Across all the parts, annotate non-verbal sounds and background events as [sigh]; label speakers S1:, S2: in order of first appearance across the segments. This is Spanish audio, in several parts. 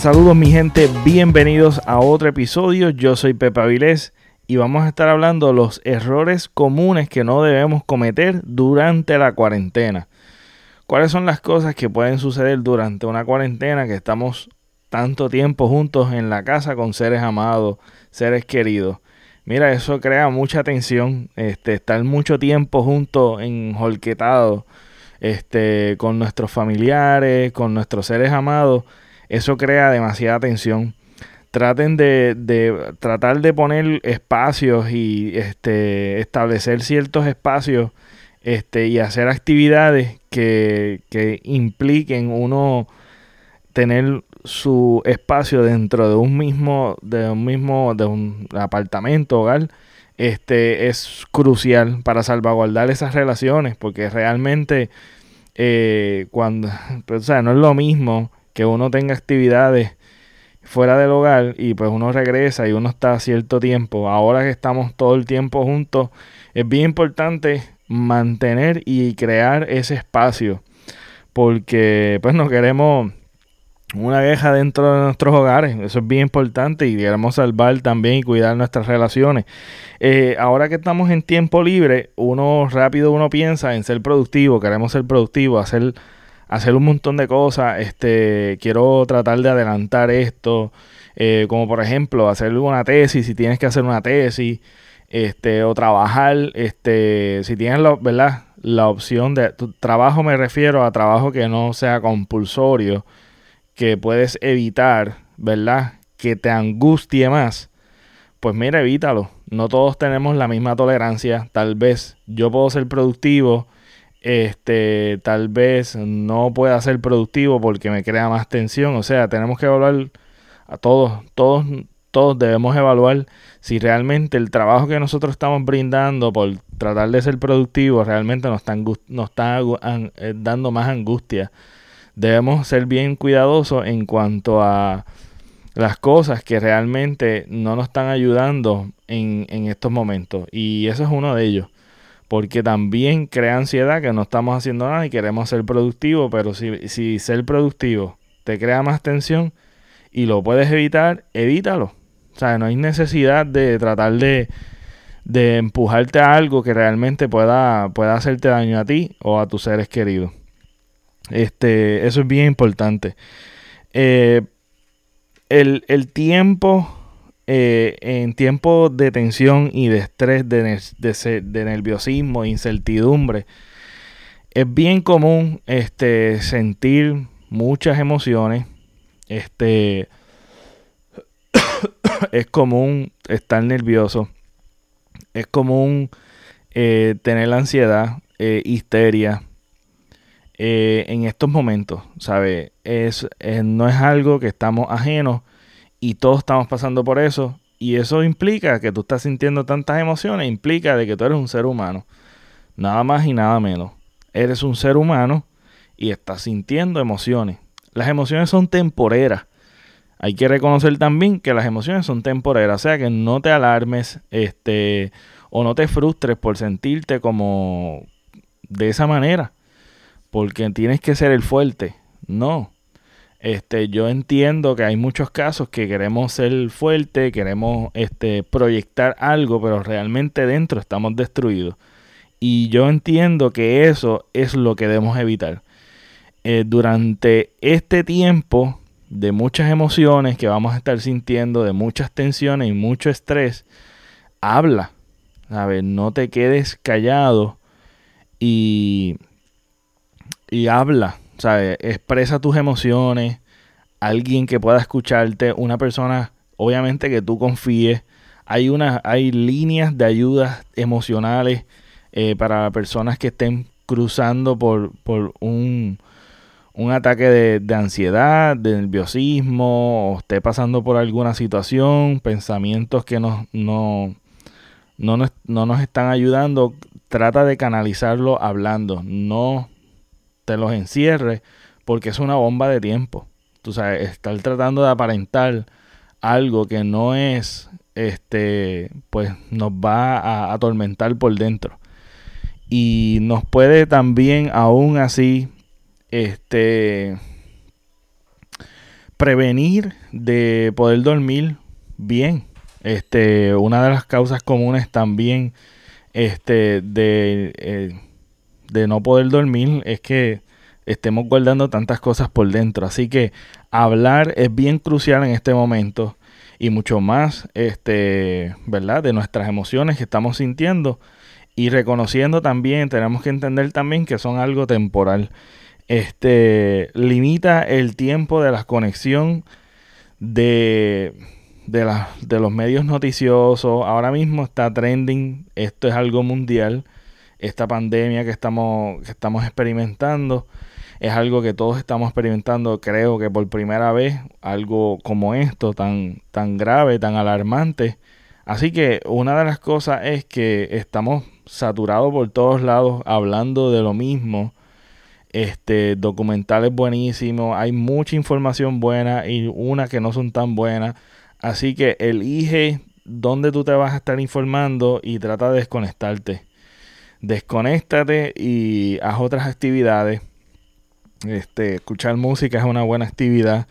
S1: Saludos mi gente, bienvenidos a otro episodio. Yo soy Pepe Avilés y vamos a estar hablando de los errores comunes que no debemos cometer durante la cuarentena. ¿Cuáles son las cosas que pueden suceder durante una cuarentena que estamos tanto tiempo juntos en la casa con seres amados, seres queridos? Mira, eso crea mucha tensión, este, estar mucho tiempo juntos, enjolquetados, este, con nuestros familiares, con nuestros seres amados, eso crea demasiada tensión. Traten de, de tratar de poner espacios y este, establecer ciertos espacios este, y hacer actividades que, que impliquen uno tener su espacio dentro de un mismo, de un mismo, de un apartamento, hogar, este es crucial para salvaguardar esas relaciones, porque realmente eh, cuando, pues, [laughs] o sea, no es lo mismo que uno tenga actividades fuera del hogar y pues uno regresa y uno está cierto tiempo. Ahora que estamos todo el tiempo juntos, es bien importante mantener y crear ese espacio porque pues no queremos una queja dentro de nuestros hogares. Eso es bien importante y queremos salvar también y cuidar nuestras relaciones. Eh, ahora que estamos en tiempo libre, uno rápido uno piensa en ser productivo, queremos ser productivo, hacer, hacer un montón de cosas. Este, quiero tratar de adelantar esto, eh, como por ejemplo hacer una tesis, si tienes que hacer una tesis, este, o trabajar, este, si tienes la, ¿verdad? la opción de trabajo me refiero a trabajo que no sea compulsorio que puedes evitar, ¿verdad? Que te angustie más, pues mira, evítalo. No todos tenemos la misma tolerancia. Tal vez yo puedo ser productivo, este, tal vez no pueda ser productivo porque me crea más tensión. O sea, tenemos que evaluar a todos, todos, todos debemos evaluar si realmente el trabajo que nosotros estamos brindando por tratar de ser productivo realmente nos está, eh, dando más angustia debemos ser bien cuidadosos en cuanto a las cosas que realmente no nos están ayudando en, estos momentos. Y eso es uno de ellos. Porque también crea ansiedad que no estamos haciendo nada y queremos ser productivos, pero si, si ser productivo te crea más tensión y lo puedes evitar, evítalo. O sea, no hay necesidad de tratar de, de empujarte a algo que realmente pueda, pueda hacerte daño a ti o a tus seres queridos. Este, eso es bien importante. Eh, el, tiempo, eh, en tiempo de tensión y de estrés, de, de, nerviosismo, incertidumbre, es bien común este, sentir muchas emociones. Este, [coughs] es común estar nervioso. Es común eh, tener ansiedad, histeria, eh, en estos momentos, ¿sabes? Es, no es algo que estamos ajenos y todos estamos pasando por eso. Y eso implica que tú estás sintiendo tantas emociones, implica de que tú eres un ser humano. Nada más y nada menos. Eres un ser humano y estás sintiendo emociones. Las emociones son temporeras. Hay que reconocer también que las emociones son temporeras, o sea que no te alarmes, este, o no te frustres por sentirte como de esa manera porque tienes que ser el fuerte. No. Este, yo entiendo que hay muchos casos que queremos ser fuerte, queremos este, proyectar algo, pero realmente dentro estamos destruidos. Y yo entiendo que eso es lo que debemos evitar. Eh, durante este tiempo de muchas emociones que vamos a estar sintiendo, de muchas tensiones y mucho estrés, habla. A ver, no te quedes callado y y habla, ¿sabes? Expresa tus emociones, alguien que pueda escucharte, una persona, obviamente que tú confíes. Hay, una, hay líneas de ayudas emocionales eh, para personas que estén cruzando por, por un, un ataque de, ansiedad, de nerviosismo, o esté pasando por alguna situación, pensamientos que no, no, no, no nos están ayudando, trata de canalizarlo hablando, no te los encierres porque es una bomba de tiempo. Tú sabes, estar tratando de aparentar algo que no es, este, pues nos va a atormentar por dentro. Y nos puede también, aún así, este, prevenir de poder dormir bien. Este, una de las causas comunes también este, de, eh, de no poder dormir es que estemos guardando tantas cosas por dentro. Así que hablar es bien crucial en este momento y mucho más, este, ¿verdad? De nuestras emociones que estamos sintiendo y reconociendo también, tenemos que entender también que son algo temporal este, limita el tiempo de la conexión de, de, de los medios noticiosos. Ahora mismo está trending, esto es algo mundial. Esta pandemia que estamos, que estamos experimentando es algo que todos estamos experimentando, creo que por primera vez, algo como esto, tan, tan grave, tan alarmante. Así que una de las cosas es que estamos saturados por todos lados hablando de lo mismo este, documentales buenísimos, hay mucha información buena y una que no son tan buenas. Así que elige dónde tú te vas a estar informando y trata de desconectarte. Desconéctate y haz otras actividades. Este, escuchar música es una buena actividad.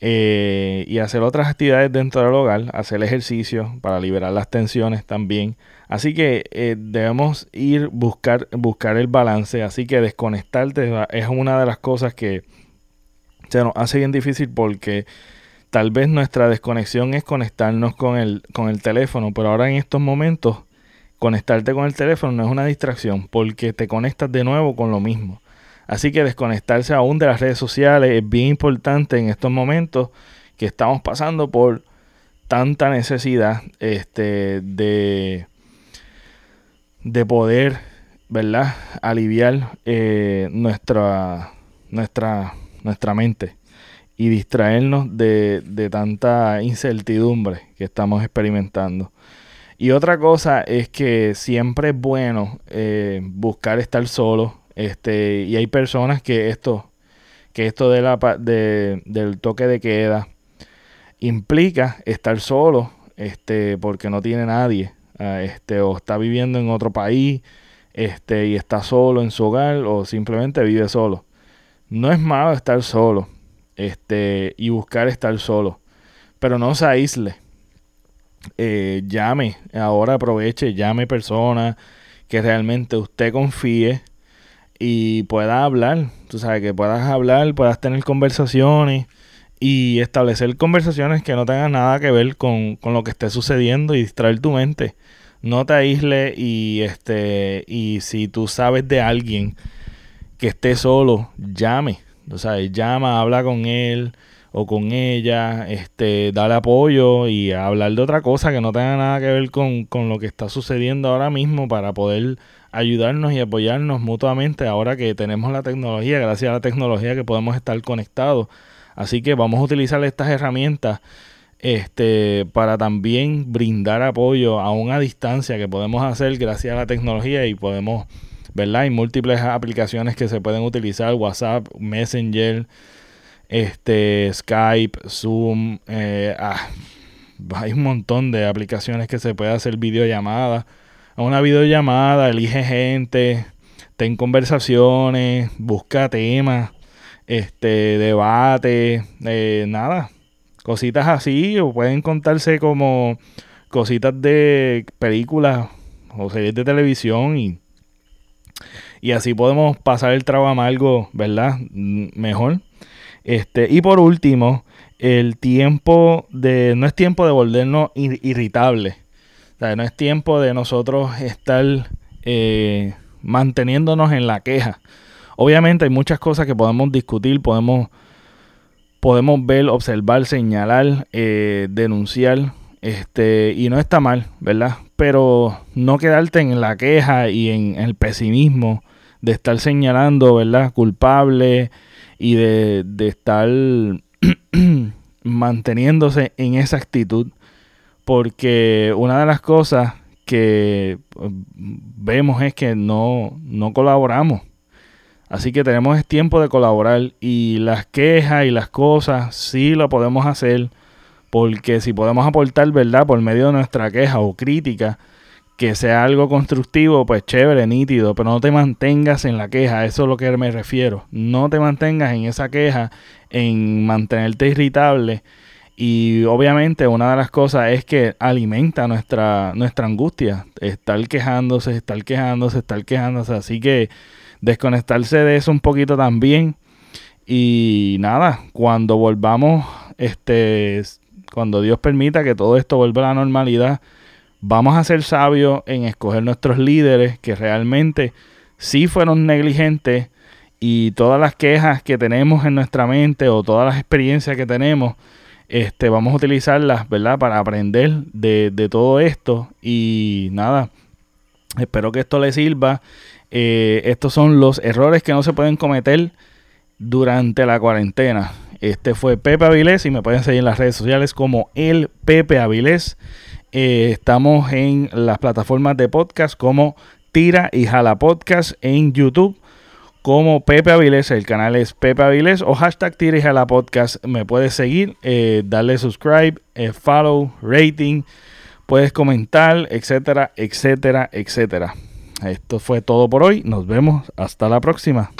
S1: Eh, y hacer otras actividades dentro del hogar, hacer ejercicio para liberar las tensiones también. Así que eh, debemos ir buscar buscar el balance, así que desconectarte es una de las cosas que se nos hace bien difícil porque tal vez nuestra desconexión es conectarnos con el con el teléfono, pero ahora en estos momentos conectarte con el teléfono no es una distracción porque te conectas de nuevo con lo mismo. Así que desconectarse aún de las redes sociales es bien importante en estos momentos que estamos pasando por tanta necesidad este, de, de poder, ¿verdad? Aliviar eh, nuestra, nuestra, nuestra mente y distraernos de, de, tanta incertidumbre que estamos experimentando. Y otra cosa es que siempre es bueno eh, buscar estar solo, este, y hay personas que esto, que esto del toque de queda implica estar solo, este, porque no tiene nadie, ah, este, o está viviendo en otro país, este, y está solo en su hogar, o simplemente vive solo. No es malo estar solo, este, y buscar estar solo, pero no se aísle. Eh, llame, ahora aproveche, llame personas que realmente usted confíe y puedas hablar, tú sabes, que puedas hablar, puedas tener conversaciones y establecer conversaciones que no tengan nada que ver con, lo que esté sucediendo y distraer tu mente. No te aísle y este y si tú sabes de alguien que esté solo, llame, tú sabes, llama, habla con él o con ella, este, dale apoyo y hablar de otra cosa que no tenga nada que ver con, con lo que está sucediendo ahora mismo para poder ayudarnos y apoyarnos mutuamente ahora que tenemos la tecnología, gracias a la tecnología que podemos estar conectados. Así que vamos a utilizar estas herramientas este, para también brindar apoyo a una distancia que podemos hacer gracias a la tecnología y podemos, ¿verdad? Hay múltiples aplicaciones que se pueden utilizar, WhatsApp, Messenger, este, Skype, Zoom, eh, ah, hay un montón de aplicaciones que se puede hacer videollamadas a una videollamada, elige gente, ten conversaciones, busca temas, este, debate, eh, nada, cositas así, o pueden contarse como cositas de películas o series de televisión y, y así podemos pasar el trabajo amargo, ¿verdad? Mejor. Este, y por último, el tiempo de, no es tiempo de volvernos irritables no es tiempo de nosotros estar eh, manteniéndonos en la queja. Obviamente hay muchas cosas que podemos discutir, podemos, podemos ver, observar, señalar, eh, denunciar, este, y no está mal, ¿verdad? Pero no quedarte en la queja y en el pesimismo de estar señalando, ¿verdad? Culpable y de, de estar [clears throat] manteniéndose en esa actitud porque una de las cosas que pues, vemos es que no, no colaboramos. Así que tenemos tiempo de colaborar y las quejas y las cosas sí lo podemos hacer porque si podemos aportar verdad por medio de nuestra queja o crítica, que sea algo constructivo, pues chévere, nítido, pero no te mantengas en la queja, eso es lo que me refiero. No te mantengas en esa queja, en mantenerte irritable. Y obviamente una de las cosas es que alimenta nuestra, nuestra angustia, estar quejándose, estar quejándose, estar quejándose. Así que desconectarse de eso un poquito también. Y nada, cuando volvamos, este, cuando Dios permita que todo esto vuelva a la normalidad, vamos a ser sabios en escoger nuestros líderes que realmente sí fueron negligentes y todas las quejas que tenemos en nuestra mente o todas las experiencias que tenemos, este, vamos a utilizarlas, ¿verdad? Para aprender de, de todo esto y nada, espero que esto les sirva. Eh, estos son los errores que no se pueden cometer durante la cuarentena. Este fue Pepe Avilés y me pueden seguir en las redes sociales como el Pepe Avilés. Eh, estamos en las plataformas de podcast como Tira y Jala Podcast en YouTube como Pepe Avilés, el canal es Pepe Avilés o hashtag Tira y Jala Podcast. Me puedes seguir, eh, darle subscribe, eh, follow, rating, puedes comentar, etcétera, etcétera, etcétera. Esto fue todo por hoy. Nos vemos hasta la próxima.